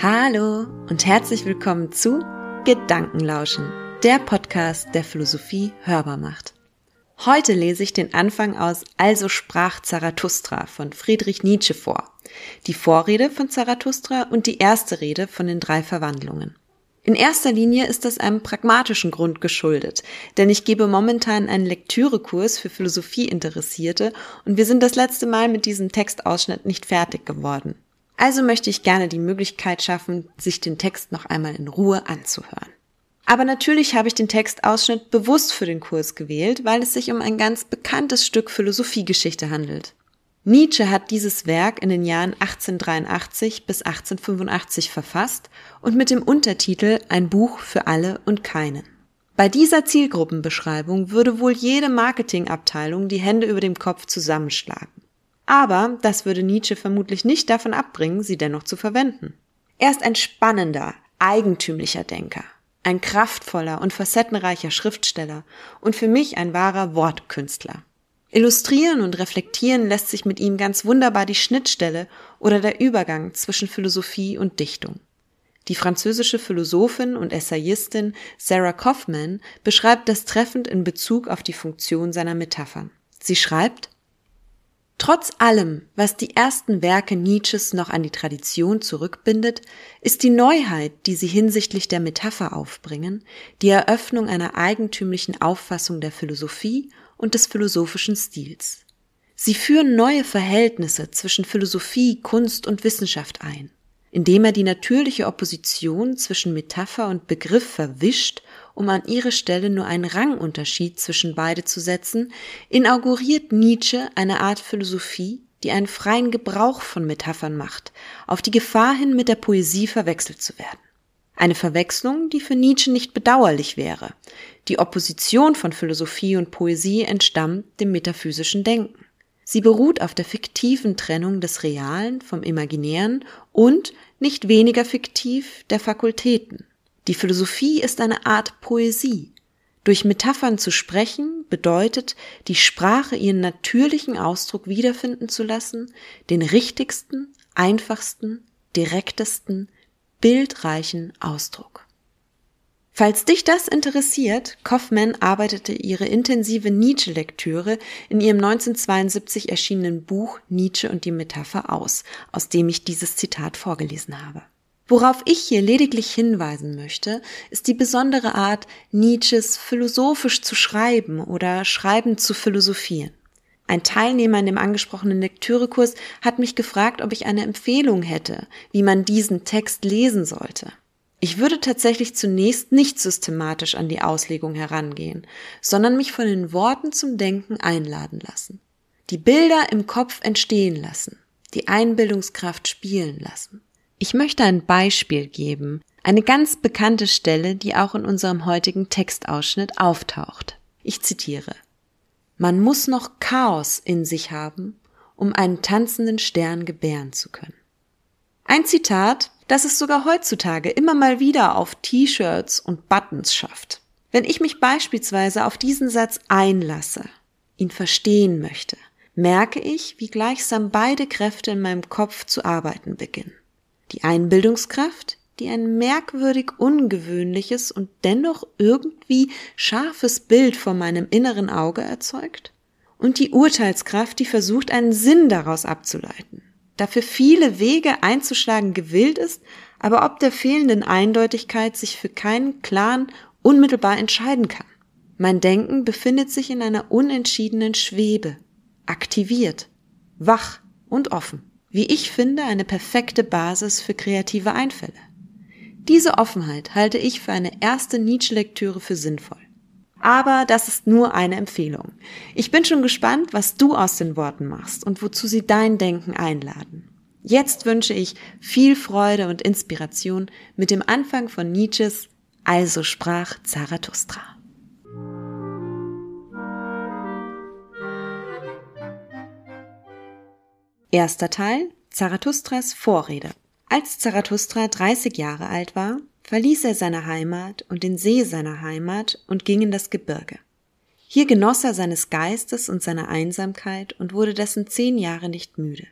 Hallo und herzlich willkommen zu Gedankenlauschen, der Podcast, der Philosophie hörbar macht. Heute lese ich den Anfang aus Also sprach Zarathustra von Friedrich Nietzsche vor, die Vorrede von Zarathustra und die erste Rede von den drei Verwandlungen. In erster Linie ist das einem pragmatischen Grund geschuldet, denn ich gebe momentan einen Lektürekurs für Philosophieinteressierte und wir sind das letzte Mal mit diesem Textausschnitt nicht fertig geworden. Also möchte ich gerne die Möglichkeit schaffen, sich den Text noch einmal in Ruhe anzuhören. Aber natürlich habe ich den Textausschnitt bewusst für den Kurs gewählt, weil es sich um ein ganz bekanntes Stück Philosophiegeschichte handelt. Nietzsche hat dieses Werk in den Jahren 1883 bis 1885 verfasst und mit dem Untertitel Ein Buch für alle und keinen. Bei dieser Zielgruppenbeschreibung würde wohl jede Marketingabteilung die Hände über dem Kopf zusammenschlagen. Aber das würde Nietzsche vermutlich nicht davon abbringen, sie dennoch zu verwenden. Er ist ein spannender, eigentümlicher Denker, ein kraftvoller und facettenreicher Schriftsteller und für mich ein wahrer Wortkünstler. Illustrieren und reflektieren lässt sich mit ihm ganz wunderbar die Schnittstelle oder der Übergang zwischen Philosophie und Dichtung. Die französische Philosophin und Essayistin Sarah Kaufman beschreibt das treffend in Bezug auf die Funktion seiner Metaphern. Sie schreibt, Trotz allem, was die ersten Werke Nietzsches noch an die Tradition zurückbindet, ist die Neuheit, die sie hinsichtlich der Metapher aufbringen, die Eröffnung einer eigentümlichen Auffassung der Philosophie und des philosophischen Stils. Sie führen neue Verhältnisse zwischen Philosophie, Kunst und Wissenschaft ein, indem er die natürliche Opposition zwischen Metapher und Begriff verwischt um an ihre Stelle nur einen Rangunterschied zwischen beide zu setzen, inauguriert Nietzsche eine Art Philosophie, die einen freien Gebrauch von Metaphern macht, auf die Gefahr hin, mit der Poesie verwechselt zu werden. Eine Verwechslung, die für Nietzsche nicht bedauerlich wäre. Die Opposition von Philosophie und Poesie entstammt dem metaphysischen Denken. Sie beruht auf der fiktiven Trennung des Realen vom Imaginären und, nicht weniger fiktiv, der Fakultäten. Die Philosophie ist eine Art Poesie. Durch Metaphern zu sprechen bedeutet, die Sprache ihren natürlichen Ausdruck wiederfinden zu lassen, den richtigsten, einfachsten, direktesten, bildreichen Ausdruck. Falls dich das interessiert, Kaufmann arbeitete ihre intensive Nietzsche-Lektüre in ihrem 1972 erschienenen Buch Nietzsche und die Metapher aus, aus dem ich dieses Zitat vorgelesen habe. Worauf ich hier lediglich hinweisen möchte, ist die besondere Art, Nietzsches philosophisch zu schreiben oder schreiben zu philosophieren. Ein Teilnehmer in dem angesprochenen Lektürekurs hat mich gefragt, ob ich eine Empfehlung hätte, wie man diesen Text lesen sollte. Ich würde tatsächlich zunächst nicht systematisch an die Auslegung herangehen, sondern mich von den Worten zum Denken einladen lassen. Die Bilder im Kopf entstehen lassen, die Einbildungskraft spielen lassen. Ich möchte ein Beispiel geben, eine ganz bekannte Stelle, die auch in unserem heutigen Textausschnitt auftaucht. Ich zitiere. Man muss noch Chaos in sich haben, um einen tanzenden Stern gebären zu können. Ein Zitat, das es sogar heutzutage immer mal wieder auf T-Shirts und Buttons schafft. Wenn ich mich beispielsweise auf diesen Satz einlasse, ihn verstehen möchte, merke ich, wie gleichsam beide Kräfte in meinem Kopf zu arbeiten beginnen die Einbildungskraft, die ein merkwürdig ungewöhnliches und dennoch irgendwie scharfes Bild vor meinem inneren Auge erzeugt, und die Urteilskraft, die versucht, einen Sinn daraus abzuleiten, dafür viele Wege einzuschlagen gewillt ist, aber ob der fehlenden Eindeutigkeit sich für keinen klaren unmittelbar entscheiden kann. Mein Denken befindet sich in einer unentschiedenen Schwebe, aktiviert, wach und offen wie ich finde, eine perfekte Basis für kreative Einfälle. Diese Offenheit halte ich für eine erste Nietzsche-Lektüre für sinnvoll. Aber das ist nur eine Empfehlung. Ich bin schon gespannt, was du aus den Worten machst und wozu sie dein Denken einladen. Jetzt wünsche ich viel Freude und Inspiration mit dem Anfang von Nietzsches Also sprach Zarathustra. Erster Teil Zarathustras Vorrede. Als Zarathustra 30 Jahre alt war, verließ er seine Heimat und den See seiner Heimat und ging in das Gebirge. Hier genoss er seines Geistes und seiner Einsamkeit und wurde dessen zehn Jahre nicht müde.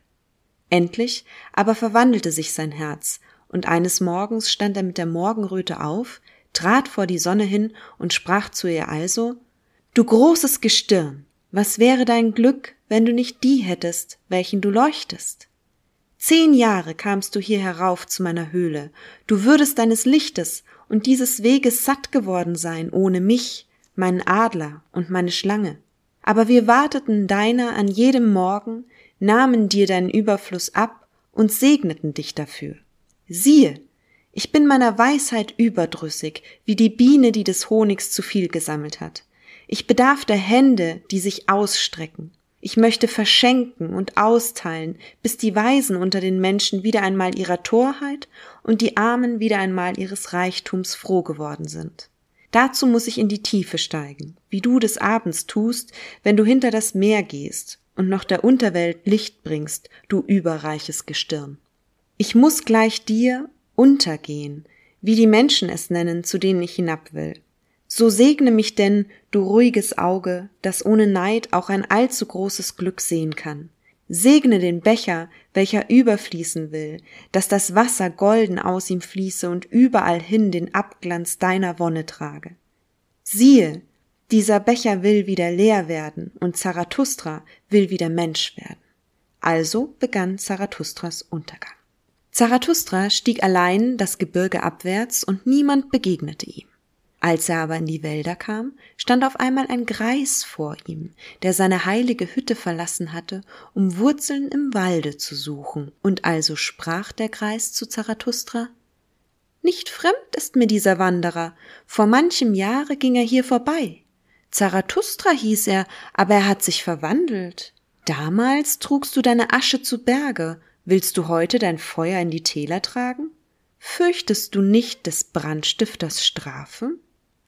Endlich aber verwandelte sich sein Herz, und eines Morgens stand er mit der Morgenröte auf, trat vor die Sonne hin und sprach zu ihr also Du großes Gestirn, was wäre dein Glück, wenn du nicht die hättest, welchen du leuchtest? Zehn Jahre kamst du hier herauf zu meiner Höhle, du würdest deines Lichtes und dieses Weges satt geworden sein ohne mich, meinen Adler und meine Schlange. Aber wir warteten deiner an jedem Morgen, nahmen dir deinen Überfluss ab und segneten dich dafür. Siehe, ich bin meiner Weisheit überdrüssig, wie die Biene, die des Honigs zu viel gesammelt hat. Ich bedarf der Hände, die sich ausstrecken. Ich möchte verschenken und austeilen, bis die Weisen unter den Menschen wieder einmal ihrer Torheit und die Armen wieder einmal ihres Reichtums froh geworden sind. Dazu muss ich in die Tiefe steigen, wie du des Abends tust, wenn du hinter das Meer gehst und noch der Unterwelt Licht bringst, du überreiches Gestirn. Ich muss gleich dir untergehen, wie die Menschen es nennen, zu denen ich hinab will. So segne mich denn, du ruhiges Auge, das ohne Neid auch ein allzu großes Glück sehen kann. Segne den Becher, welcher überfließen will, dass das Wasser golden aus ihm fließe und überall hin den Abglanz deiner Wonne trage. Siehe, dieser Becher will wieder leer werden und Zarathustra will wieder Mensch werden. Also begann Zarathustras Untergang. Zarathustra stieg allein das Gebirge abwärts und niemand begegnete ihm. Als er aber in die Wälder kam, stand auf einmal ein Greis vor ihm, der seine heilige Hütte verlassen hatte, um Wurzeln im Walde zu suchen, und also sprach der Greis zu Zarathustra Nicht fremd ist mir dieser Wanderer, vor manchem Jahre ging er hier vorbei. Zarathustra hieß er, aber er hat sich verwandelt. Damals trugst du deine Asche zu Berge, willst du heute dein Feuer in die Täler tragen? Fürchtest du nicht des Brandstifters Strafe?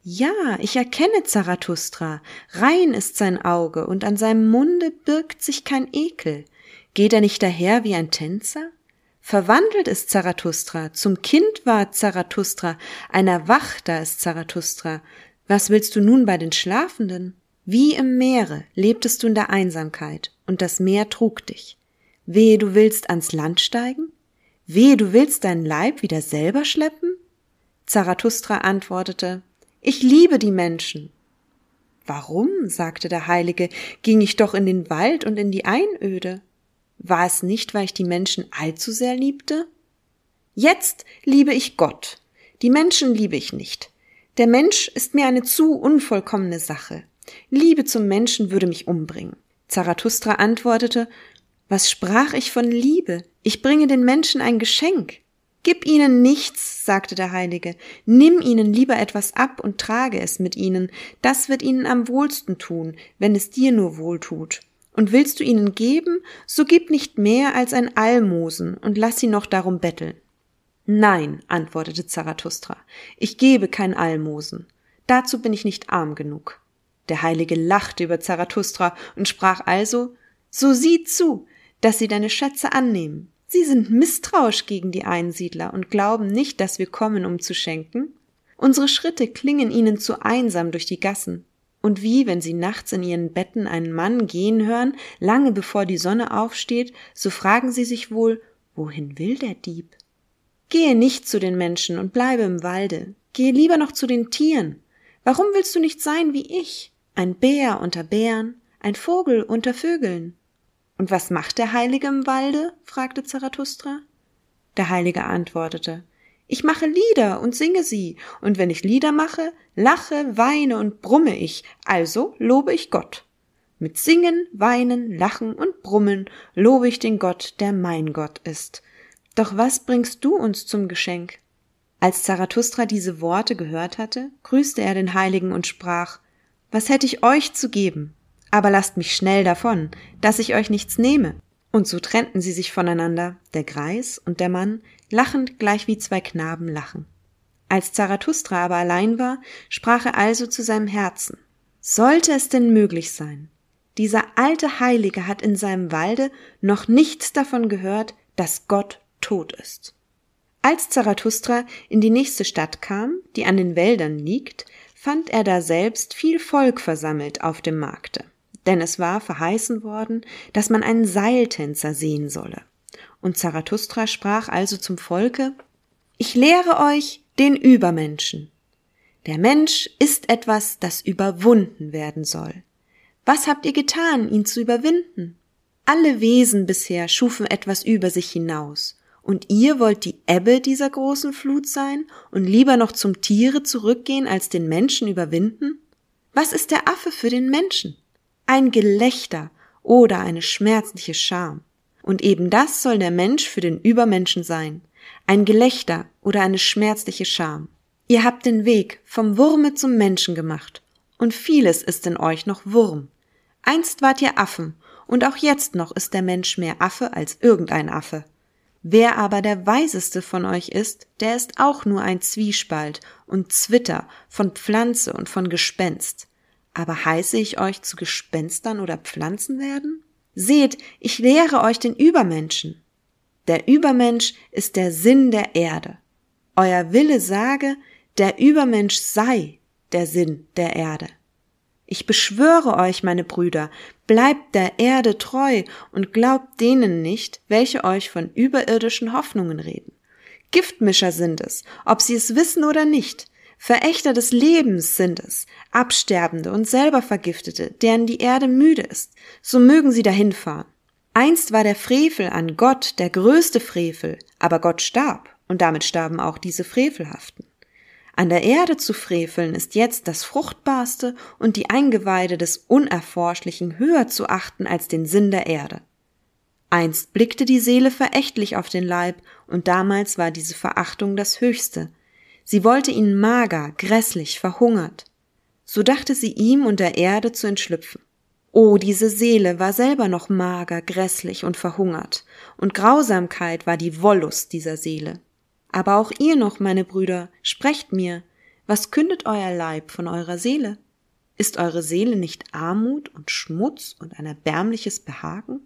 Ja, ich erkenne Zarathustra, rein ist sein Auge, und an seinem Munde birgt sich kein Ekel. Geht er nicht daher wie ein Tänzer? Verwandelt ist Zarathustra, zum Kind war Zarathustra, ein Erwachter ist Zarathustra. Was willst du nun bei den Schlafenden? Wie im Meere lebtest du in der Einsamkeit, und das Meer trug dich. Wehe, du willst ans Land steigen? Wehe, du willst deinen Leib wieder selber schleppen? Zarathustra antwortete, ich liebe die Menschen. Warum, sagte der Heilige, ging ich doch in den Wald und in die Einöde? War es nicht, weil ich die Menschen allzu sehr liebte? Jetzt liebe ich Gott. Die Menschen liebe ich nicht. Der Mensch ist mir eine zu unvollkommene Sache. Liebe zum Menschen würde mich umbringen. Zarathustra antwortete, was sprach ich von Liebe? Ich bringe den Menschen ein Geschenk. Gib ihnen nichts, sagte der Heilige, nimm ihnen lieber etwas ab und trage es mit ihnen, das wird ihnen am wohlsten tun, wenn es dir nur wohl tut. Und willst du ihnen geben, so gib nicht mehr als ein Almosen und lass sie noch darum betteln. Nein, antwortete Zarathustra, ich gebe kein Almosen. Dazu bin ich nicht arm genug. Der Heilige lachte über Zarathustra und sprach also, so sieh zu, dass sie deine Schätze annehmen. Sie sind misstrauisch gegen die Einsiedler und glauben nicht, dass wir kommen, um zu schenken. Unsere Schritte klingen ihnen zu einsam durch die Gassen. Und wie, wenn sie nachts in ihren Betten einen Mann gehen hören, lange bevor die Sonne aufsteht, so fragen sie sich wohl, wohin will der Dieb? Gehe nicht zu den Menschen und bleibe im Walde. Gehe lieber noch zu den Tieren. Warum willst du nicht sein wie ich? Ein Bär unter Bären, ein Vogel unter Vögeln. Und was macht der Heilige im Walde? fragte Zarathustra. Der Heilige antwortete Ich mache Lieder und singe sie, und wenn ich Lieder mache, lache, weine und brumme ich, also lobe ich Gott. Mit Singen, Weinen, Lachen und Brummen lobe ich den Gott, der mein Gott ist. Doch was bringst du uns zum Geschenk? Als Zarathustra diese Worte gehört hatte, grüßte er den Heiligen und sprach Was hätte ich euch zu geben? Aber lasst mich schnell davon, dass ich euch nichts nehme. Und so trennten sie sich voneinander, der Greis und der Mann, lachend gleich wie zwei Knaben lachen. Als Zarathustra aber allein war, sprach er also zu seinem Herzen Sollte es denn möglich sein? Dieser alte Heilige hat in seinem Walde noch nichts davon gehört, dass Gott tot ist. Als Zarathustra in die nächste Stadt kam, die an den Wäldern liegt, fand er da selbst viel Volk versammelt auf dem Markte denn es war verheißen worden, dass man einen Seiltänzer sehen solle. Und Zarathustra sprach also zum Volke Ich lehre euch den Übermenschen. Der Mensch ist etwas, das überwunden werden soll. Was habt ihr getan, ihn zu überwinden? Alle Wesen bisher schufen etwas über sich hinaus, und ihr wollt die Ebbe dieser großen Flut sein und lieber noch zum Tiere zurückgehen, als den Menschen überwinden? Was ist der Affe für den Menschen? Ein Gelächter oder eine schmerzliche Scham. Und eben das soll der Mensch für den Übermenschen sein. Ein Gelächter oder eine schmerzliche Scham. Ihr habt den Weg vom Wurme zum Menschen gemacht. Und vieles ist in euch noch Wurm. Einst wart ihr Affen, und auch jetzt noch ist der Mensch mehr Affe als irgendein Affe. Wer aber der weiseste von euch ist, der ist auch nur ein Zwiespalt und Zwitter von Pflanze und von Gespenst. Aber heiße ich euch zu Gespenstern oder Pflanzen werden? Seht, ich lehre euch den Übermenschen. Der Übermensch ist der Sinn der Erde. Euer Wille sage, der Übermensch sei der Sinn der Erde. Ich beschwöre euch, meine Brüder, bleibt der Erde treu und glaubt denen nicht, welche euch von überirdischen Hoffnungen reden. Giftmischer sind es, ob sie es wissen oder nicht. Verächter des Lebens sind es, Absterbende und selber Vergiftete, deren die Erde müde ist. So mögen sie dahinfahren. Einst war der Frevel an Gott der größte Frevel, aber Gott starb, und damit starben auch diese Frevelhaften. An der Erde zu freveln ist jetzt das Fruchtbarste und die Eingeweide des Unerforschlichen höher zu achten als den Sinn der Erde. Einst blickte die Seele verächtlich auf den Leib, und damals war diese Verachtung das Höchste. Sie wollte ihn mager, grässlich, verhungert. So dachte sie ihm und der Erde zu entschlüpfen. Oh, diese Seele war selber noch mager, grässlich und verhungert, und Grausamkeit war die Wollust dieser Seele. Aber auch ihr noch, meine Brüder, sprecht mir, was kündet euer Leib von eurer Seele? Ist eure Seele nicht Armut und Schmutz und ein erbärmliches Behagen?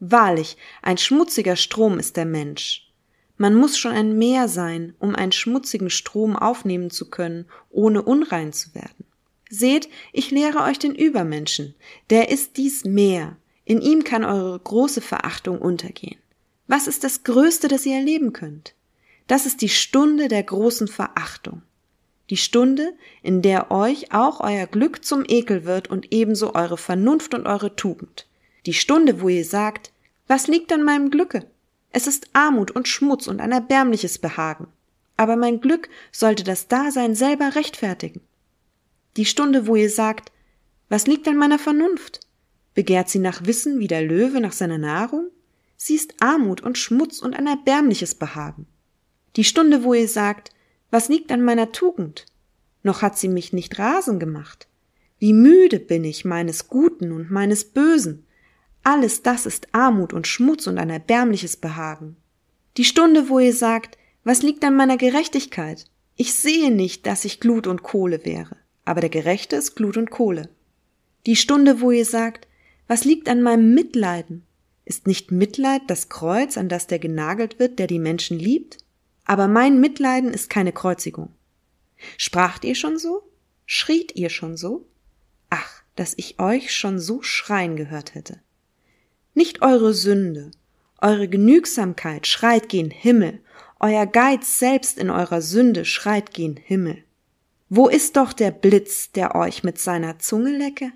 Wahrlich, ein schmutziger Strom ist der Mensch. Man muss schon ein Meer sein, um einen schmutzigen Strom aufnehmen zu können, ohne unrein zu werden. Seht, ich lehre euch den Übermenschen, der ist dies Meer, in ihm kann eure große Verachtung untergehen. Was ist das Größte, das ihr erleben könnt? Das ist die Stunde der großen Verachtung. Die Stunde, in der euch auch euer Glück zum Ekel wird und ebenso eure Vernunft und eure Tugend. Die Stunde, wo ihr sagt, was liegt an meinem Glücke? Es ist Armut und Schmutz und ein erbärmliches Behagen. Aber mein Glück sollte das Dasein selber rechtfertigen. Die Stunde, wo ihr sagt, was liegt an meiner Vernunft? Begehrt sie nach Wissen wie der Löwe nach seiner Nahrung? Sie ist Armut und Schmutz und ein erbärmliches Behagen. Die Stunde, wo ihr sagt, was liegt an meiner Tugend? Noch hat sie mich nicht rasen gemacht. Wie müde bin ich meines Guten und meines Bösen. Alles das ist Armut und Schmutz und ein erbärmliches Behagen. Die Stunde, wo ihr sagt, was liegt an meiner Gerechtigkeit? Ich sehe nicht, dass ich Glut und Kohle wäre, aber der Gerechte ist Glut und Kohle. Die Stunde, wo ihr sagt, was liegt an meinem Mitleiden? Ist nicht Mitleid das Kreuz, an das der genagelt wird, der die Menschen liebt? Aber mein Mitleiden ist keine Kreuzigung. Spracht ihr schon so? Schriet ihr schon so? Ach, dass ich euch schon so schreien gehört hätte. Nicht eure Sünde, eure Genügsamkeit schreit gen Himmel, euer Geiz selbst in eurer Sünde schreit gen Himmel. Wo ist doch der Blitz, der euch mit seiner Zunge lecke?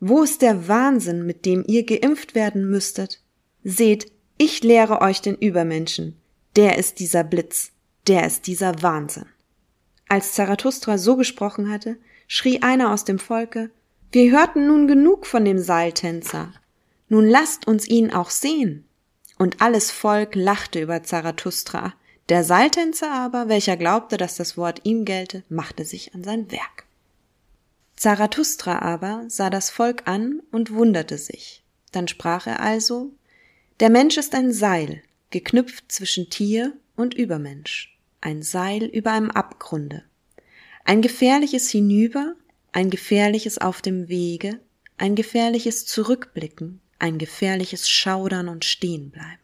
Wo ist der Wahnsinn, mit dem ihr geimpft werden müsstet? Seht, ich lehre euch den Übermenschen, der ist dieser Blitz, der ist dieser Wahnsinn. Als Zarathustra so gesprochen hatte, schrie einer aus dem Volke, wir hörten nun genug von dem Seiltänzer. Nun lasst uns ihn auch sehen. Und alles Volk lachte über Zarathustra. Der Seiltänzer aber, welcher glaubte, dass das Wort ihm gelte, machte sich an sein Werk. Zarathustra aber sah das Volk an und wunderte sich. Dann sprach er also, der Mensch ist ein Seil, geknüpft zwischen Tier und Übermensch, ein Seil über einem Abgrunde, ein gefährliches Hinüber, ein gefährliches auf dem Wege, ein gefährliches Zurückblicken, ein gefährliches Schaudern und Stehenbleiben.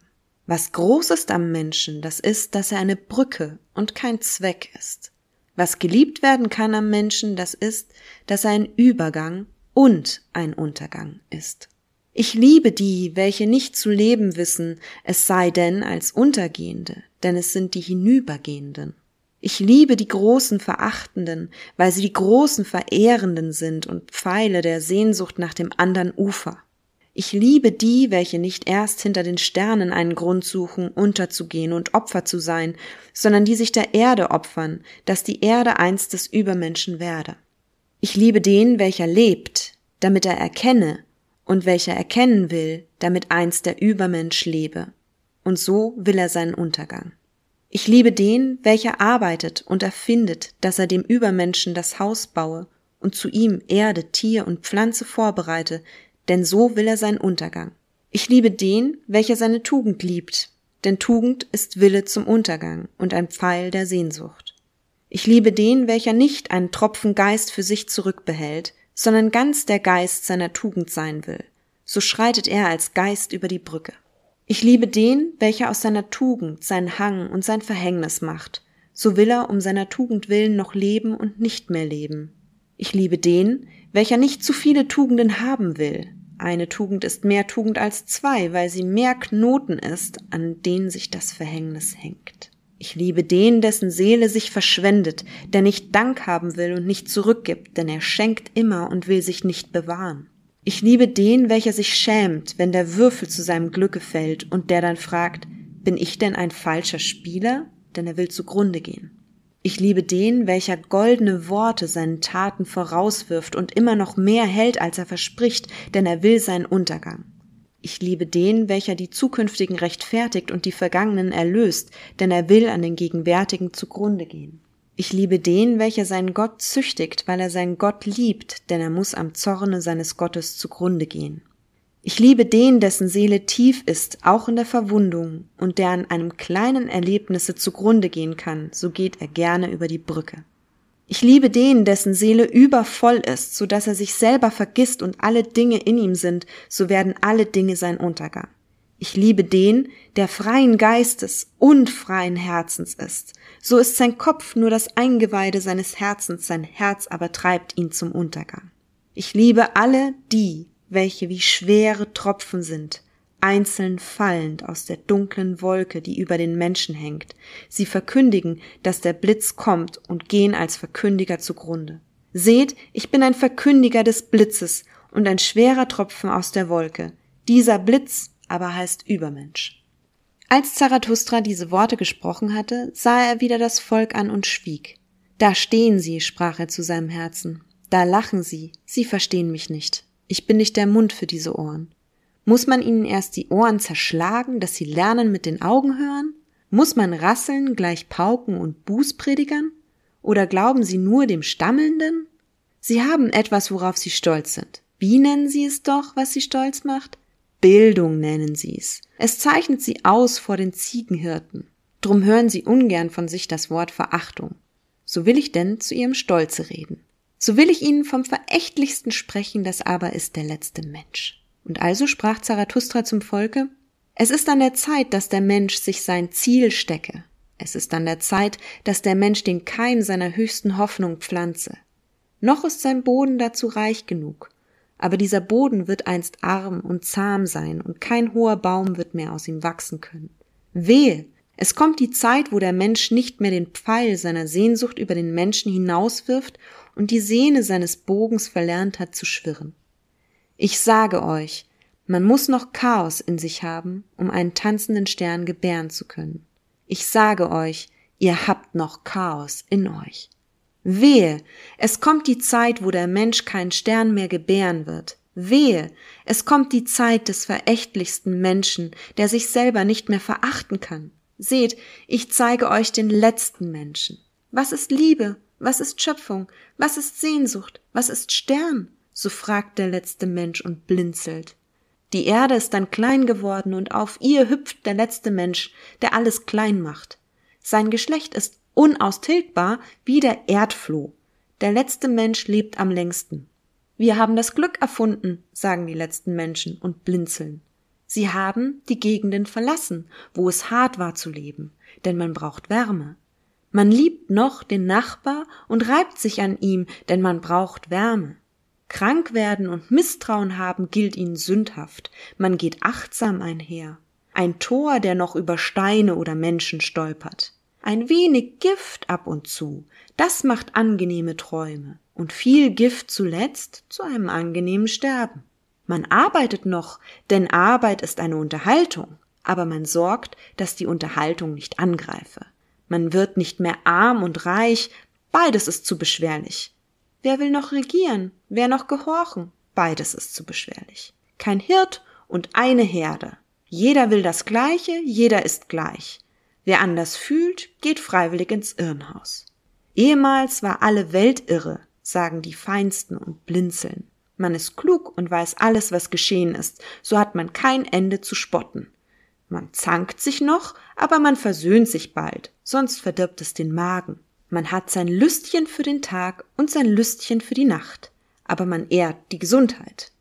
Was groß ist am Menschen, das ist, dass er eine Brücke und kein Zweck ist. Was geliebt werden kann am Menschen, das ist, dass er ein Übergang und ein Untergang ist. Ich liebe die, welche nicht zu leben wissen, es sei denn als Untergehende, denn es sind die Hinübergehenden. Ich liebe die großen Verachtenden, weil sie die großen Verehrenden sind und Pfeile der Sehnsucht nach dem andern Ufer. Ich liebe die, welche nicht erst hinter den Sternen einen Grund suchen, unterzugehen und Opfer zu sein, sondern die sich der Erde opfern, dass die Erde einst des Übermenschen werde. Ich liebe den, welcher lebt, damit er erkenne, und welcher erkennen will, damit einst der Übermensch lebe. Und so will er seinen Untergang. Ich liebe den, welcher arbeitet und erfindet, dass er dem Übermenschen das Haus baue und zu ihm Erde, Tier und Pflanze vorbereite, denn so will er seinen Untergang. Ich liebe den, welcher seine Tugend liebt, denn Tugend ist Wille zum Untergang und ein Pfeil der Sehnsucht. Ich liebe den, welcher nicht einen Tropfen Geist für sich zurückbehält, sondern ganz der Geist seiner Tugend sein will. So schreitet er als Geist über die Brücke. Ich liebe den, welcher aus seiner Tugend sein Hang und sein Verhängnis macht, so will er um seiner Tugend willen noch leben und nicht mehr leben. Ich liebe den, welcher nicht zu viele Tugenden haben will. Eine Tugend ist mehr Tugend als zwei, weil sie mehr Knoten ist, an denen sich das Verhängnis hängt. Ich liebe den, dessen Seele sich verschwendet, der nicht Dank haben will und nicht zurückgibt, denn er schenkt immer und will sich nicht bewahren. Ich liebe den, welcher sich schämt, wenn der Würfel zu seinem Glücke fällt und der dann fragt, bin ich denn ein falscher Spieler? Denn er will zugrunde gehen. Ich liebe den, welcher goldene Worte seinen Taten vorauswirft und immer noch mehr hält, als er verspricht, denn er will seinen Untergang. Ich liebe den, welcher die zukünftigen rechtfertigt und die vergangenen erlöst, denn er will an den gegenwärtigen zugrunde gehen. Ich liebe den, welcher seinen Gott züchtigt, weil er seinen Gott liebt, denn er muss am Zorne seines Gottes zugrunde gehen. Ich liebe den, dessen Seele tief ist, auch in der Verwundung, und der an einem kleinen Erlebnisse zugrunde gehen kann, so geht er gerne über die Brücke. Ich liebe den, dessen Seele übervoll ist, so dass er sich selber vergisst und alle Dinge in ihm sind, so werden alle Dinge sein Untergang. Ich liebe den, der freien Geistes und freien Herzens ist. So ist sein Kopf nur das Eingeweide seines Herzens, sein Herz aber treibt ihn zum Untergang. Ich liebe alle die, welche wie schwere Tropfen sind, einzeln fallend aus der dunklen Wolke, die über den Menschen hängt. Sie verkündigen, dass der Blitz kommt und gehen als Verkündiger zugrunde. Seht, ich bin ein Verkündiger des Blitzes und ein schwerer Tropfen aus der Wolke. Dieser Blitz aber heißt Übermensch. Als Zarathustra diese Worte gesprochen hatte, sah er wieder das Volk an und schwieg. Da stehen sie, sprach er zu seinem Herzen. Da lachen sie, sie verstehen mich nicht. Ich bin nicht der Mund für diese Ohren. Muss man ihnen erst die Ohren zerschlagen, dass sie lernen mit den Augen hören? Muss man rasseln gleich Pauken und Bußpredigern? Oder glauben sie nur dem Stammelnden? Sie haben etwas, worauf sie stolz sind. Wie nennen sie es doch, was sie stolz macht? Bildung nennen sie's. Es zeichnet sie aus vor den Ziegenhirten. Drum hören sie ungern von sich das Wort Verachtung. So will ich denn zu ihrem Stolze reden. So will ich ihnen vom Verächtlichsten sprechen, das aber ist der letzte Mensch. Und also sprach Zarathustra zum Volke, es ist an der Zeit, dass der Mensch sich sein Ziel stecke. Es ist an der Zeit, dass der Mensch den Keim seiner höchsten Hoffnung pflanze. Noch ist sein Boden dazu reich genug, aber dieser Boden wird einst arm und zahm sein, und kein hoher Baum wird mehr aus ihm wachsen können. Wehe, es kommt die Zeit, wo der Mensch nicht mehr den Pfeil seiner Sehnsucht über den Menschen hinauswirft und die Sehne seines Bogens verlernt hat zu schwirren. Ich sage euch, man muss noch Chaos in sich haben, um einen tanzenden Stern gebären zu können. Ich sage euch, ihr habt noch Chaos in euch. Wehe, es kommt die Zeit, wo der Mensch keinen Stern mehr gebären wird. Wehe, es kommt die Zeit des verächtlichsten Menschen, der sich selber nicht mehr verachten kann. Seht, ich zeige euch den letzten Menschen. Was ist Liebe? Was ist Schöpfung? Was ist Sehnsucht? Was ist Stern? So fragt der letzte Mensch und blinzelt. Die Erde ist dann klein geworden und auf ihr hüpft der letzte Mensch, der alles klein macht. Sein Geschlecht ist unaustilgbar wie der Erdfloh. Der letzte Mensch lebt am längsten. Wir haben das Glück erfunden, sagen die letzten Menschen und blinzeln. Sie haben die Gegenden verlassen, wo es hart war zu leben, denn man braucht Wärme. Man liebt noch den Nachbar und reibt sich an ihm, denn man braucht Wärme. Krank werden und Misstrauen haben gilt ihnen sündhaft, man geht achtsam einher. Ein Tor, der noch über Steine oder Menschen stolpert. Ein wenig Gift ab und zu, das macht angenehme Träume und viel Gift zuletzt zu einem angenehmen Sterben. Man arbeitet noch, denn Arbeit ist eine Unterhaltung, aber man sorgt, dass die Unterhaltung nicht angreife. Man wird nicht mehr arm und reich, beides ist zu beschwerlich. Wer will noch regieren? Wer noch gehorchen? Beides ist zu beschwerlich. Kein Hirt und eine Herde. Jeder will das Gleiche, jeder ist gleich. Wer anders fühlt, geht freiwillig ins Irrenhaus. Ehemals war alle Welt irre, sagen die Feinsten und blinzeln. Man ist klug und weiß alles, was geschehen ist, so hat man kein Ende zu spotten. Man zankt sich noch, aber man versöhnt sich bald, sonst verdirbt es den Magen. Man hat sein Lüstchen für den Tag und sein Lüstchen für die Nacht, aber man ehrt die Gesundheit.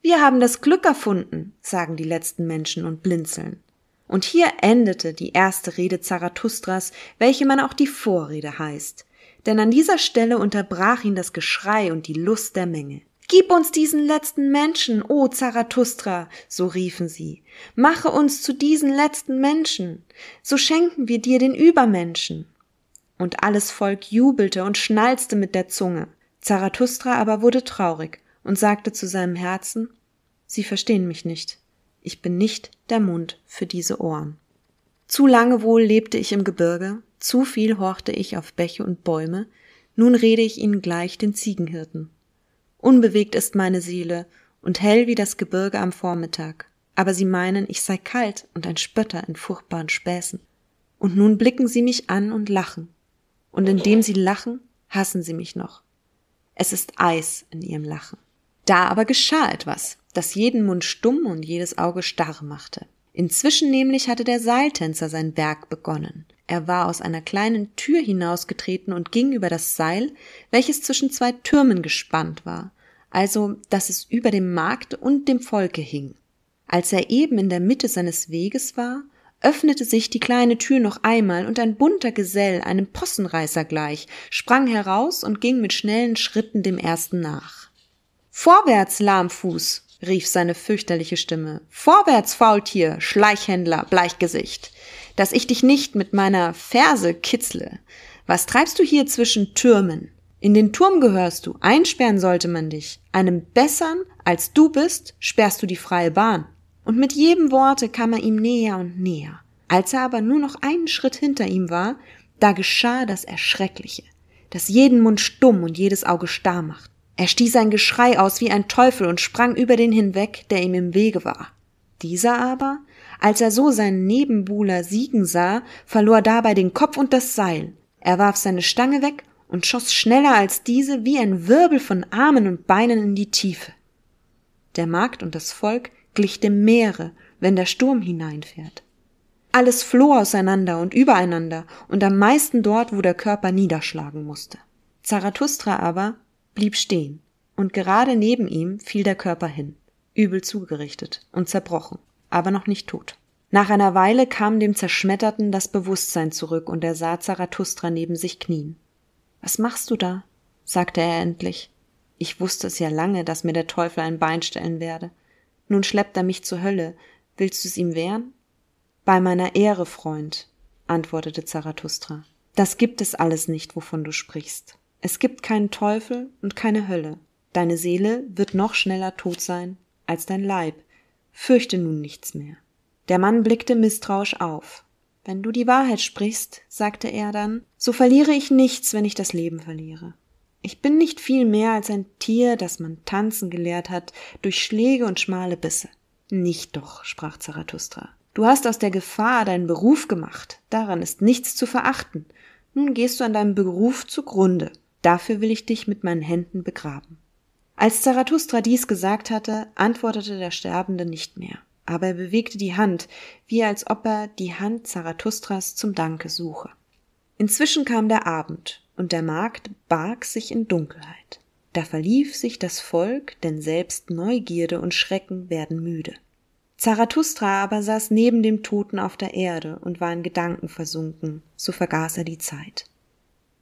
Wir haben das Glück erfunden, sagen die letzten Menschen und blinzeln. Und hier endete die erste Rede Zarathustras, welche man auch die Vorrede heißt. Denn an dieser Stelle unterbrach ihn das Geschrei und die Lust der Menge. Gib uns diesen letzten Menschen, o Zarathustra, so riefen sie. Mache uns zu diesen letzten Menschen, so schenken wir dir den Übermenschen. Und alles Volk jubelte und schnalzte mit der Zunge. Zarathustra aber wurde traurig und sagte zu seinem Herzen, Sie verstehen mich nicht. Ich bin nicht der Mund für diese Ohren. Zu lange wohl lebte ich im Gebirge, zu viel horchte ich auf Bäche und Bäume, nun rede ich ihnen gleich den Ziegenhirten. Unbewegt ist meine Seele und hell wie das Gebirge am Vormittag, aber sie meinen, ich sei kalt und ein Spötter in furchtbaren Späßen. Und nun blicken sie mich an und lachen, und indem sie lachen, hassen sie mich noch. Es ist Eis in ihrem Lachen. Da aber geschah etwas, das jeden Mund stumm und jedes Auge starr machte. Inzwischen nämlich hatte der Seiltänzer sein Berg begonnen. Er war aus einer kleinen Tür hinausgetreten und ging über das Seil, welches zwischen zwei Türmen gespannt war, also dass es über dem Markte und dem Volke hing. Als er eben in der Mitte seines Weges war, öffnete sich die kleine Tür noch einmal und ein bunter Gesell, einem Possenreißer gleich, sprang heraus und ging mit schnellen Schritten dem ersten nach. Vorwärts, Lahmfuß, rief seine fürchterliche Stimme. Vorwärts, Faultier, Schleichhändler, Bleichgesicht, dass ich dich nicht mit meiner Ferse kitzle. Was treibst du hier zwischen Türmen? In den Turm gehörst du, einsperren sollte man dich. Einem Bessern, als du bist, sperrst du die freie Bahn. Und mit jedem Worte kam er ihm näher und näher. Als er aber nur noch einen Schritt hinter ihm war, da geschah das Erschreckliche, das jeden Mund stumm und jedes Auge starr macht. Er stieß ein Geschrei aus wie ein Teufel und sprang über den hinweg, der ihm im Wege war. Dieser aber, als er so seinen Nebenbuhler siegen sah, verlor dabei den Kopf und das Seil. Er warf seine Stange weg und schoss schneller als diese wie ein Wirbel von Armen und Beinen in die Tiefe. Der Markt und das Volk glich dem Meere, wenn der Sturm hineinfährt. Alles floh auseinander und übereinander und am meisten dort, wo der Körper niederschlagen musste. Zarathustra aber blieb stehen, und gerade neben ihm fiel der Körper hin, übel zugerichtet und zerbrochen, aber noch nicht tot. Nach einer Weile kam dem Zerschmetterten das Bewusstsein zurück, und er sah Zarathustra neben sich knien. Was machst du da? sagte er endlich. Ich wusste es ja lange, dass mir der Teufel ein Bein stellen werde. Nun schleppt er mich zur Hölle. Willst du es ihm wehren? Bei meiner Ehre, Freund, antwortete Zarathustra. Das gibt es alles nicht, wovon du sprichst. Es gibt keinen Teufel und keine Hölle. Deine Seele wird noch schneller tot sein als dein Leib. Fürchte nun nichts mehr. Der Mann blickte misstrauisch auf. Wenn du die Wahrheit sprichst, sagte er dann, so verliere ich nichts, wenn ich das Leben verliere. Ich bin nicht viel mehr als ein Tier, das man tanzen gelehrt hat, durch Schläge und schmale Bisse. Nicht doch, sprach Zarathustra. Du hast aus der Gefahr deinen Beruf gemacht, daran ist nichts zu verachten. Nun gehst du an deinem Beruf zugrunde. Dafür will ich dich mit meinen Händen begraben. Als Zarathustra dies gesagt hatte, antwortete der Sterbende nicht mehr, aber er bewegte die Hand, wie als ob er die Hand Zarathustras zum Danke suche. Inzwischen kam der Abend, und der Markt barg sich in Dunkelheit. Da verlief sich das Volk, denn selbst Neugierde und Schrecken werden müde. Zarathustra aber saß neben dem Toten auf der Erde und war in Gedanken versunken, so vergaß er die Zeit.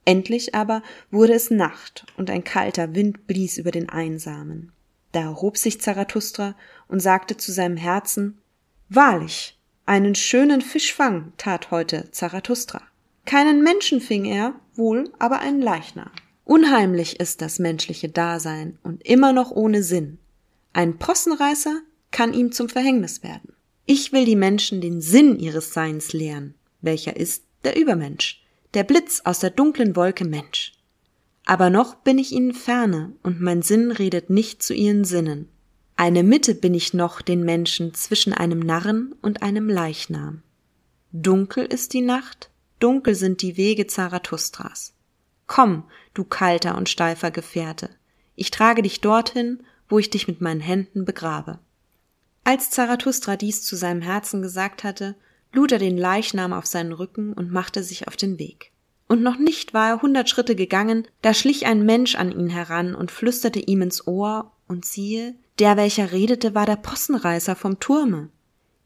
Endlich aber wurde es Nacht und ein kalter Wind blies über den Einsamen. Da erhob sich Zarathustra und sagte zu seinem Herzen, Wahrlich, einen schönen Fischfang tat heute Zarathustra. Keinen Menschen fing er, wohl aber einen Leichnam. Unheimlich ist das menschliche Dasein und immer noch ohne Sinn. Ein Possenreißer kann ihm zum Verhängnis werden. Ich will die Menschen den Sinn ihres Seins lehren, welcher ist der Übermensch, der Blitz aus der dunklen Wolke Mensch. Aber noch bin ich ihnen ferne, und mein Sinn redet nicht zu ihren Sinnen. Eine Mitte bin ich noch den Menschen zwischen einem Narren und einem Leichnam. Dunkel ist die Nacht, dunkel sind die Wege Zarathustras. Komm, du kalter und steifer Gefährte, ich trage dich dorthin, wo ich dich mit meinen Händen begrabe. Als Zarathustra dies zu seinem Herzen gesagt hatte, lud er den Leichnam auf seinen Rücken und machte sich auf den Weg. Und noch nicht war er hundert Schritte gegangen, da schlich ein Mensch an ihn heran und flüsterte ihm ins Ohr, und siehe, der, welcher redete, war der Possenreißer vom Turme.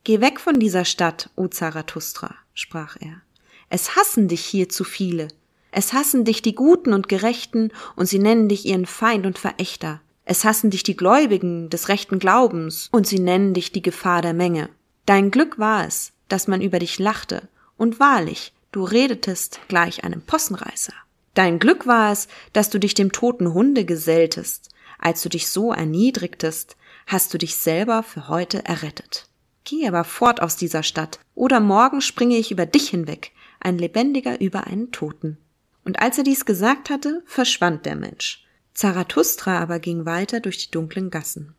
Geh weg von dieser Stadt, o Zarathustra, sprach er. Es hassen dich hier zu viele. Es hassen dich die Guten und Gerechten, und sie nennen dich ihren Feind und Verächter. Es hassen dich die Gläubigen des rechten Glaubens, und sie nennen dich die Gefahr der Menge. Dein Glück war es, dass man über dich lachte, und wahrlich, du redetest gleich einem Possenreißer. Dein Glück war es, dass du dich dem toten Hunde geselltest. Als du dich so erniedrigtest, hast du dich selber für heute errettet. Geh aber fort aus dieser Stadt, oder morgen springe ich über dich hinweg, ein Lebendiger über einen Toten. Und als er dies gesagt hatte, verschwand der Mensch. Zarathustra aber ging weiter durch die dunklen Gassen.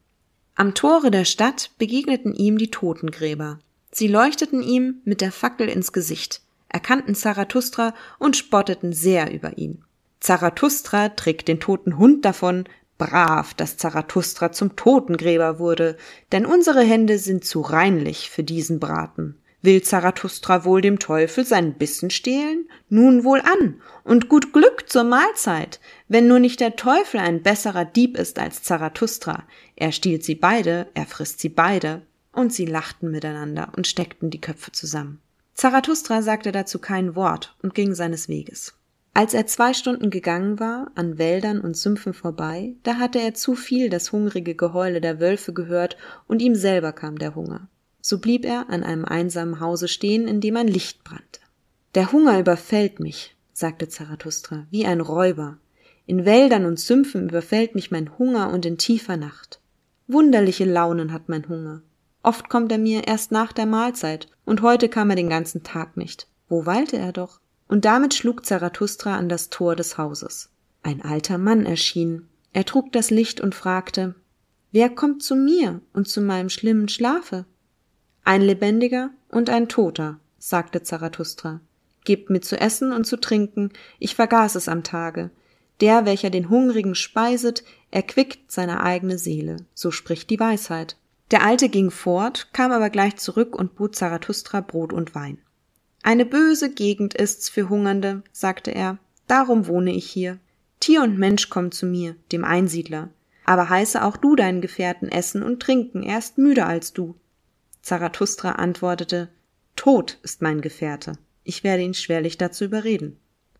Am Tore der Stadt begegneten ihm die Totengräber. Sie leuchteten ihm mit der Fackel ins Gesicht, erkannten Zarathustra und spotteten sehr über ihn. Zarathustra trägt den toten Hund davon, brav, dass Zarathustra zum Totengräber wurde, denn unsere Hände sind zu reinlich für diesen Braten. Will Zarathustra wohl dem Teufel seinen Bissen stehlen? Nun wohl an und gut Glück zur Mahlzeit, wenn nur nicht der Teufel ein besserer Dieb ist als Zarathustra. Er stiehlt sie beide, er frisst sie beide. Und sie lachten miteinander und steckten die Köpfe zusammen. Zarathustra sagte dazu kein Wort und ging seines Weges. Als er zwei Stunden gegangen war, an Wäldern und Sümpfen vorbei, da hatte er zu viel das hungrige Geheule der Wölfe gehört, und ihm selber kam der Hunger. So blieb er an einem einsamen Hause stehen, in dem ein Licht brannte. Der Hunger überfällt mich, sagte Zarathustra, wie ein Räuber. In Wäldern und Sümpfen überfällt mich mein Hunger und in tiefer Nacht. Wunderliche Launen hat mein Hunger. Oft kommt er mir erst nach der Mahlzeit, und heute kam er den ganzen Tag nicht. Wo weilte er doch? Und damit schlug Zarathustra an das Tor des Hauses. Ein alter Mann erschien. Er trug das Licht und fragte Wer kommt zu mir und zu meinem schlimmen Schlafe? Ein Lebendiger und ein Toter, sagte Zarathustra. Gebt mir zu essen und zu trinken, ich vergaß es am Tage. Der, welcher den Hungrigen speiset, erquickt seine eigene Seele, so spricht die Weisheit. Der Alte ging fort, kam aber gleich zurück und bot Zarathustra Brot und Wein. Eine böse Gegend ist's für Hungernde, sagte er, darum wohne ich hier. Tier und Mensch kommen zu mir, dem Einsiedler. Aber heiße auch du deinen Gefährten essen und trinken, er ist müder als du. Zarathustra antwortete Tod ist mein Gefährte, ich werde ihn schwerlich dazu überreden.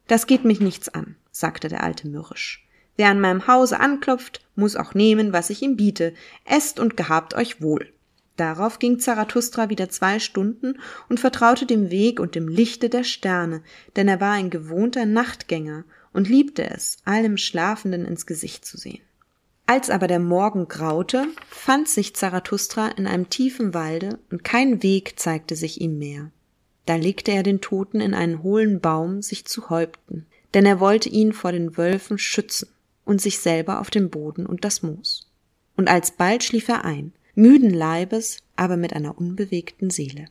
Das geht mich nichts an, sagte der Alte mürrisch. Wer an meinem Hause anklopft, muss auch nehmen, was ich ihm biete. Esst und gehabt euch wohl. Darauf ging Zarathustra wieder zwei Stunden und vertraute dem Weg und dem Lichte der Sterne, denn er war ein gewohnter Nachtgänger und liebte es, allem Schlafenden ins Gesicht zu sehen. Als aber der Morgen graute, fand sich Zarathustra in einem tiefen Walde, und kein Weg zeigte sich ihm mehr. Da legte er den Toten in einen hohlen Baum sich zu Häupten, denn er wollte ihn vor den Wölfen schützen und sich selber auf den Boden und das Moos. Und alsbald schlief er ein, müden Leibes, aber mit einer unbewegten Seele.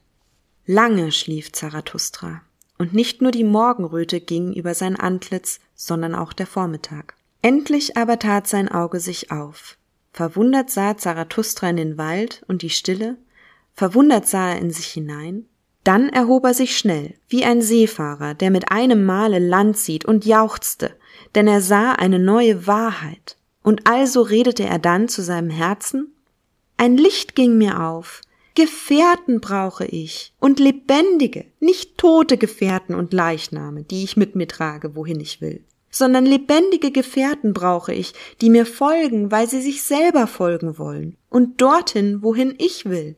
Lange schlief Zarathustra, und nicht nur die Morgenröte ging über sein Antlitz, sondern auch der Vormittag. Endlich aber tat sein Auge sich auf. Verwundert sah Zarathustra in den Wald und die Stille, verwundert sah er in sich hinein, dann erhob er sich schnell, wie ein Seefahrer, der mit einem Male Land sieht und jauchzte, denn er sah eine neue Wahrheit. Und also redete er dann zu seinem Herzen Ein Licht ging mir auf, Gefährten brauche ich, und lebendige, nicht tote Gefährten und Leichname, die ich mit mir trage, wohin ich will sondern lebendige Gefährten brauche ich, die mir folgen, weil sie sich selber folgen wollen, und dorthin, wohin ich will.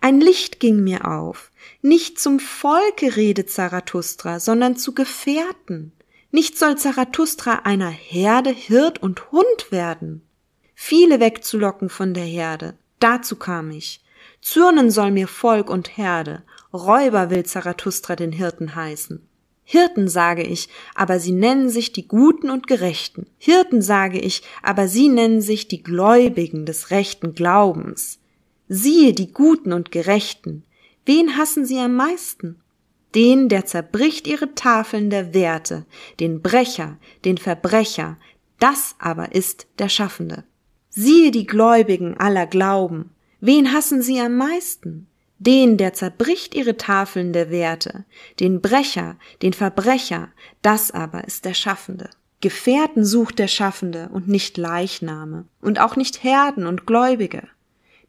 Ein Licht ging mir auf. Nicht zum Volke redet Zarathustra, sondern zu Gefährten. Nicht soll Zarathustra einer Herde Hirt und Hund werden. Viele wegzulocken von der Herde, dazu kam ich. Zürnen soll mir Volk und Herde, Räuber will Zarathustra den Hirten heißen. Hirten sage ich, aber sie nennen sich die Guten und Gerechten. Hirten sage ich, aber sie nennen sich die Gläubigen des rechten Glaubens. Siehe die Guten und Gerechten. Wen hassen sie am meisten? Den, der zerbricht ihre Tafeln der Werte, den Brecher, den Verbrecher, das aber ist der Schaffende. Siehe die Gläubigen aller Glauben. Wen hassen sie am meisten? Den, der zerbricht ihre Tafeln der Werte, den Brecher, den Verbrecher, das aber ist der Schaffende. Gefährten sucht der Schaffende und nicht Leichname und auch nicht Herden und Gläubige.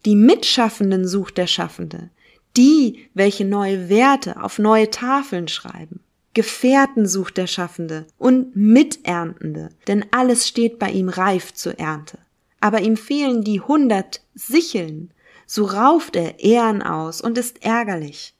Die Mitschaffenden sucht der Schaffende, die, welche neue Werte auf neue Tafeln schreiben. Gefährten sucht der Schaffende und Miterntende, denn alles steht bei ihm reif zur Ernte. Aber ihm fehlen die hundert Sicheln, so rauft er Ehren aus und ist ärgerlich.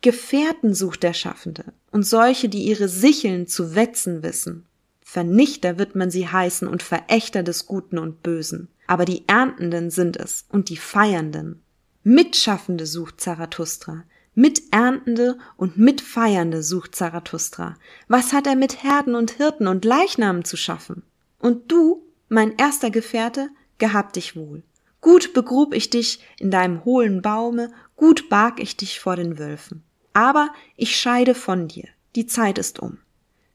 Gefährten sucht der Schaffende und solche, die ihre Sicheln zu wetzen wissen. Vernichter wird man sie heißen und Verächter des Guten und Bösen aber die Erntenden sind es und die Feiernden. Mitschaffende sucht Zarathustra, Miterntende und Mitfeiernde sucht Zarathustra. Was hat er mit Herden und Hirten und Leichnamen zu schaffen? Und du, mein erster Gefährte, gehab dich wohl. Gut begrub ich dich in deinem hohlen Baume, gut barg ich dich vor den Wölfen. Aber ich scheide von dir, die Zeit ist um.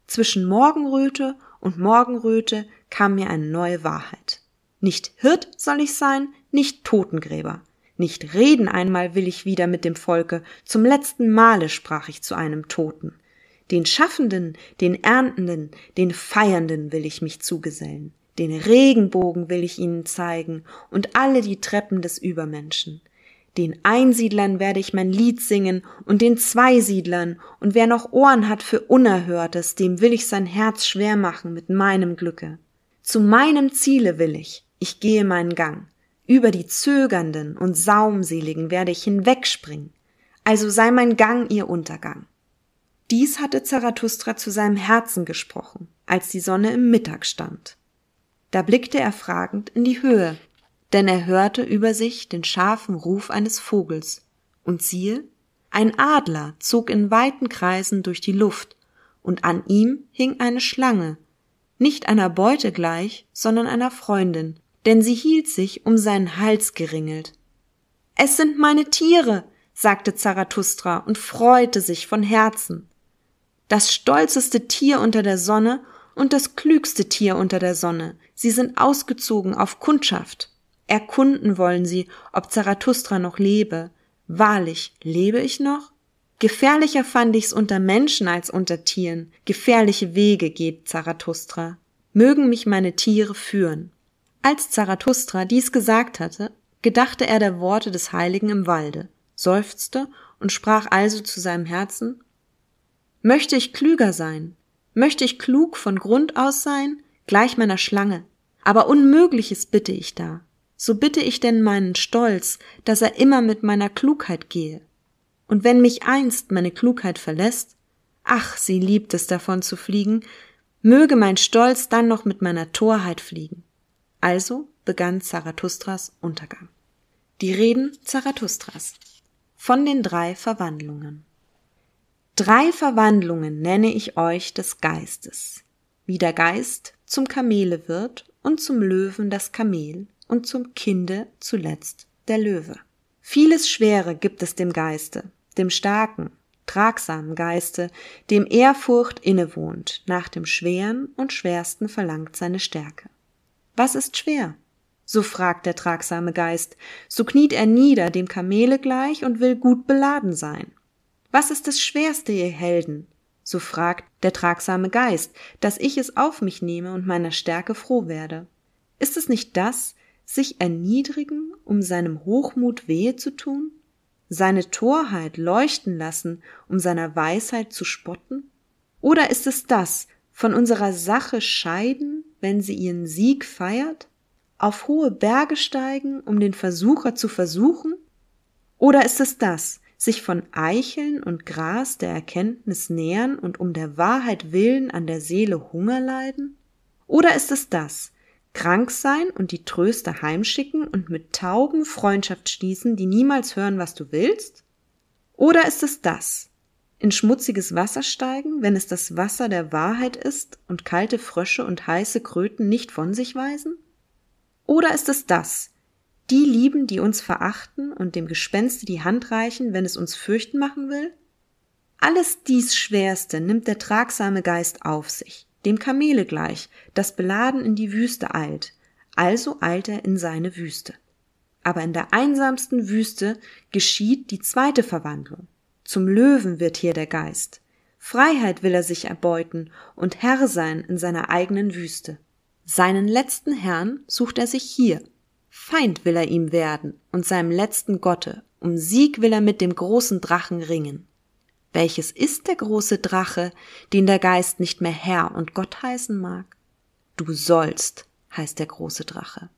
Zwischen Morgenröte und Morgenröte kam mir eine neue Wahrheit. Nicht Hirt soll ich sein, nicht Totengräber. Nicht reden einmal will ich wieder mit dem Volke, zum letzten Male sprach ich zu einem Toten. Den Schaffenden, den Erntenden, den Feiernden will ich mich zugesellen. Den Regenbogen will ich ihnen zeigen und alle die Treppen des Übermenschen. Den Einsiedlern werde ich mein Lied singen und den Zweisiedlern, und wer noch Ohren hat für Unerhörtes, dem will ich sein Herz schwer machen mit meinem Glücke. Zu meinem Ziele will ich, ich gehe meinen Gang. Über die Zögernden und Saumseligen werde ich hinwegspringen. Also sei mein Gang ihr Untergang. Dies hatte Zarathustra zu seinem Herzen gesprochen, als die Sonne im Mittag stand. Da blickte er fragend in die Höhe, denn er hörte über sich den scharfen Ruf eines Vogels, und siehe, ein Adler zog in weiten Kreisen durch die Luft, und an ihm hing eine Schlange, nicht einer Beute gleich, sondern einer Freundin, denn sie hielt sich um seinen Hals geringelt. Es sind meine Tiere, sagte Zarathustra und freute sich von Herzen. Das stolzeste Tier unter der Sonne und das klügste Tier unter der Sonne, sie sind ausgezogen auf Kundschaft. Erkunden wollen sie, ob Zarathustra noch lebe. Wahrlich, lebe ich noch? Gefährlicher fand ich's unter Menschen als unter Tieren. Gefährliche Wege geht Zarathustra. Mögen mich meine Tiere führen. Als Zarathustra dies gesagt hatte, gedachte er der Worte des Heiligen im Walde, seufzte und sprach also zu seinem Herzen Möchte ich klüger sein, möchte ich klug von Grund aus sein, gleich meiner Schlange, aber Unmögliches bitte ich da. So bitte ich denn meinen Stolz, dass er immer mit meiner Klugheit gehe. Und wenn mich einst meine Klugheit verlässt, ach, sie liebt es davon zu fliegen, möge mein Stolz dann noch mit meiner Torheit fliegen. Also begann Zarathustras Untergang. Die Reden Zarathustras von den drei Verwandlungen. Drei Verwandlungen nenne ich euch des Geistes, wie der Geist zum Kamele wird und zum Löwen das Kamel und zum Kinde zuletzt der Löwe. Vieles Schwere gibt es dem Geiste, dem starken, tragsamen Geiste, dem Ehrfurcht innewohnt, nach dem Schweren und Schwersten verlangt seine Stärke. Was ist schwer? So fragt der tragsame Geist, so kniet er nieder dem Kamele gleich und will gut beladen sein. Was ist das Schwerste, ihr Helden? So fragt der tragsame Geist, dass ich es auf mich nehme und meiner Stärke froh werde. Ist es nicht das, sich erniedrigen, um seinem Hochmut wehe zu tun? Seine Torheit leuchten lassen, um seiner Weisheit zu spotten? Oder ist es das, von unserer Sache scheiden, wenn sie ihren Sieg feiert? Auf hohe Berge steigen, um den Versucher zu versuchen? Oder ist es das, sich von Eicheln und Gras der Erkenntnis nähern und um der Wahrheit willen an der Seele Hunger leiden? Oder ist es das, krank sein und die Tröster heimschicken und mit Tauben Freundschaft schließen, die niemals hören, was du willst? Oder ist es das, in schmutziges Wasser steigen, wenn es das Wasser der Wahrheit ist und kalte Frösche und heiße Kröten nicht von sich weisen? Oder ist es das, die lieben, die uns verachten und dem Gespenste die Hand reichen, wenn es uns fürchten machen will? Alles dies Schwerste nimmt der tragsame Geist auf sich dem Kamele gleich, das beladen in die Wüste eilt, also eilt er in seine Wüste. Aber in der einsamsten Wüste geschieht die zweite Verwandlung. Zum Löwen wird hier der Geist. Freiheit will er sich erbeuten und Herr sein in seiner eigenen Wüste. Seinen letzten Herrn sucht er sich hier. Feind will er ihm werden und seinem letzten Gotte. Um Sieg will er mit dem großen Drachen ringen. Welches ist der große Drache, den der Geist nicht mehr Herr und Gott heißen mag? Du sollst, heißt der große Drache.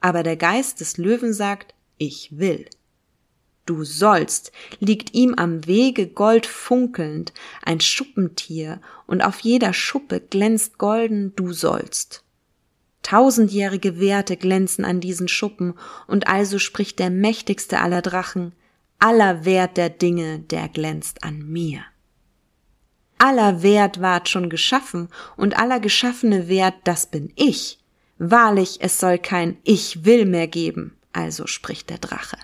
Aber der Geist des Löwen sagt, ich will. Du sollst, liegt ihm am Wege Gold funkelnd, ein Schuppentier, und auf jeder Schuppe glänzt golden, du sollst. Tausendjährige Werte glänzen an diesen Schuppen, und also spricht der mächtigste aller Drachen, aller Wert der Dinge, der glänzt an mir. Aller Wert ward schon geschaffen, und aller geschaffene Wert, das bin ich. Wahrlich, es soll kein Ich will mehr geben, also spricht der Drache.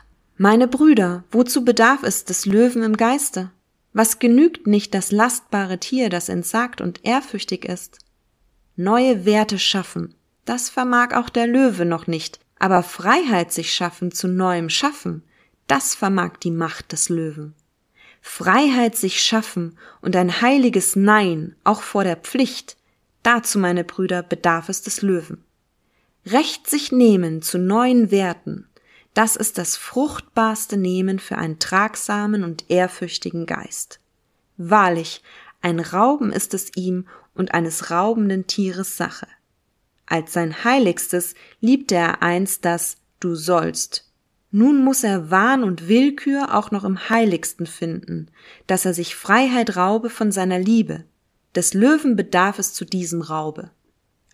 Meine Brüder, wozu bedarf es des Löwen im Geiste? Was genügt nicht das lastbare Tier, das entsagt und ehrfürchtig ist? Neue Werte schaffen, das vermag auch der Löwe noch nicht, aber Freiheit sich schaffen zu neuem Schaffen, das vermag die Macht des Löwen. Freiheit sich schaffen und ein heiliges Nein auch vor der Pflicht, dazu, meine Brüder, bedarf es des Löwen. Recht sich nehmen zu neuen Werten, das ist das fruchtbarste Nehmen für einen tragsamen und ehrfürchtigen Geist. Wahrlich, ein Rauben ist es ihm und eines raubenden Tieres Sache. Als sein Heiligstes liebte er einst das Du sollst, nun muss er Wahn und Willkür auch noch im Heiligsten finden, dass er sich Freiheit raube von seiner Liebe. Des Löwen bedarf es zu diesem Raube.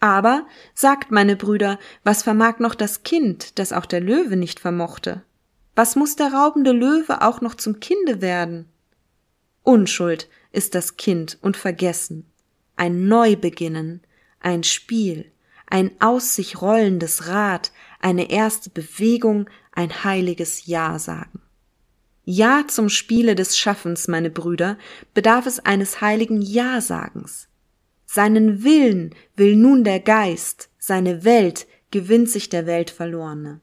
Aber, sagt meine Brüder, was vermag noch das Kind, das auch der Löwe nicht vermochte? Was muss der raubende Löwe auch noch zum Kinde werden? Unschuld ist das Kind und Vergessen, ein Neubeginnen, ein Spiel, ein aus sich rollendes Rad, eine erste Bewegung, ein heiliges Ja sagen. Ja zum Spiele des Schaffens, meine Brüder, bedarf es eines heiligen Ja-Sagens. Seinen Willen will nun der Geist, seine Welt gewinnt sich der Welt verlorene.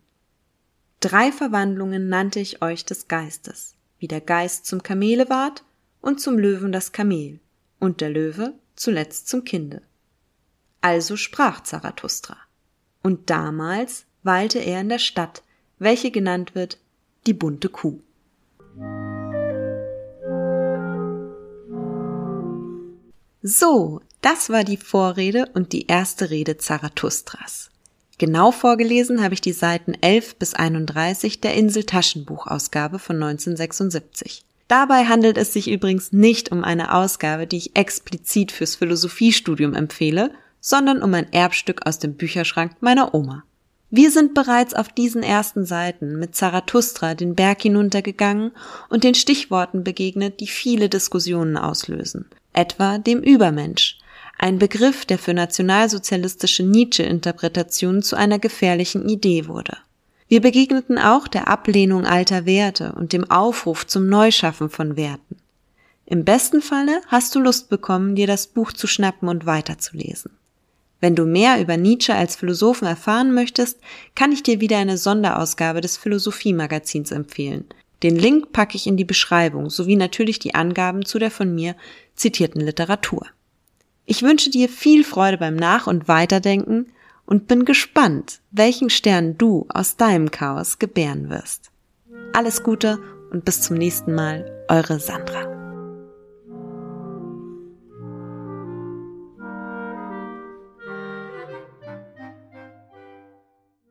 Drei Verwandlungen nannte ich euch des Geistes, wie der Geist zum Kamele ward und zum Löwen das Kamel und der Löwe zuletzt zum Kinde. Also sprach Zarathustra. Und damals weilte er in der Stadt, welche genannt wird die bunte Kuh. So, das war die Vorrede und die erste Rede Zarathustras. Genau vorgelesen habe ich die Seiten 11 bis 31 der Insel Taschenbuchausgabe von 1976. Dabei handelt es sich übrigens nicht um eine Ausgabe, die ich explizit fürs Philosophiestudium empfehle, sondern um ein Erbstück aus dem Bücherschrank meiner Oma. Wir sind bereits auf diesen ersten Seiten mit Zarathustra den Berg hinuntergegangen und den Stichworten begegnet, die viele Diskussionen auslösen, etwa dem Übermensch, ein Begriff, der für nationalsozialistische Nietzsche-Interpretationen zu einer gefährlichen Idee wurde. Wir begegneten auch der Ablehnung alter Werte und dem Aufruf zum Neuschaffen von Werten. Im besten Falle hast du Lust bekommen, dir das Buch zu schnappen und weiterzulesen. Wenn du mehr über Nietzsche als Philosophen erfahren möchtest, kann ich dir wieder eine Sonderausgabe des Philosophie-Magazins empfehlen. Den Link packe ich in die Beschreibung sowie natürlich die Angaben zu der von mir zitierten Literatur. Ich wünsche dir viel Freude beim Nach- und Weiterdenken und bin gespannt, welchen Stern du aus deinem Chaos gebären wirst. Alles Gute und bis zum nächsten Mal, eure Sandra.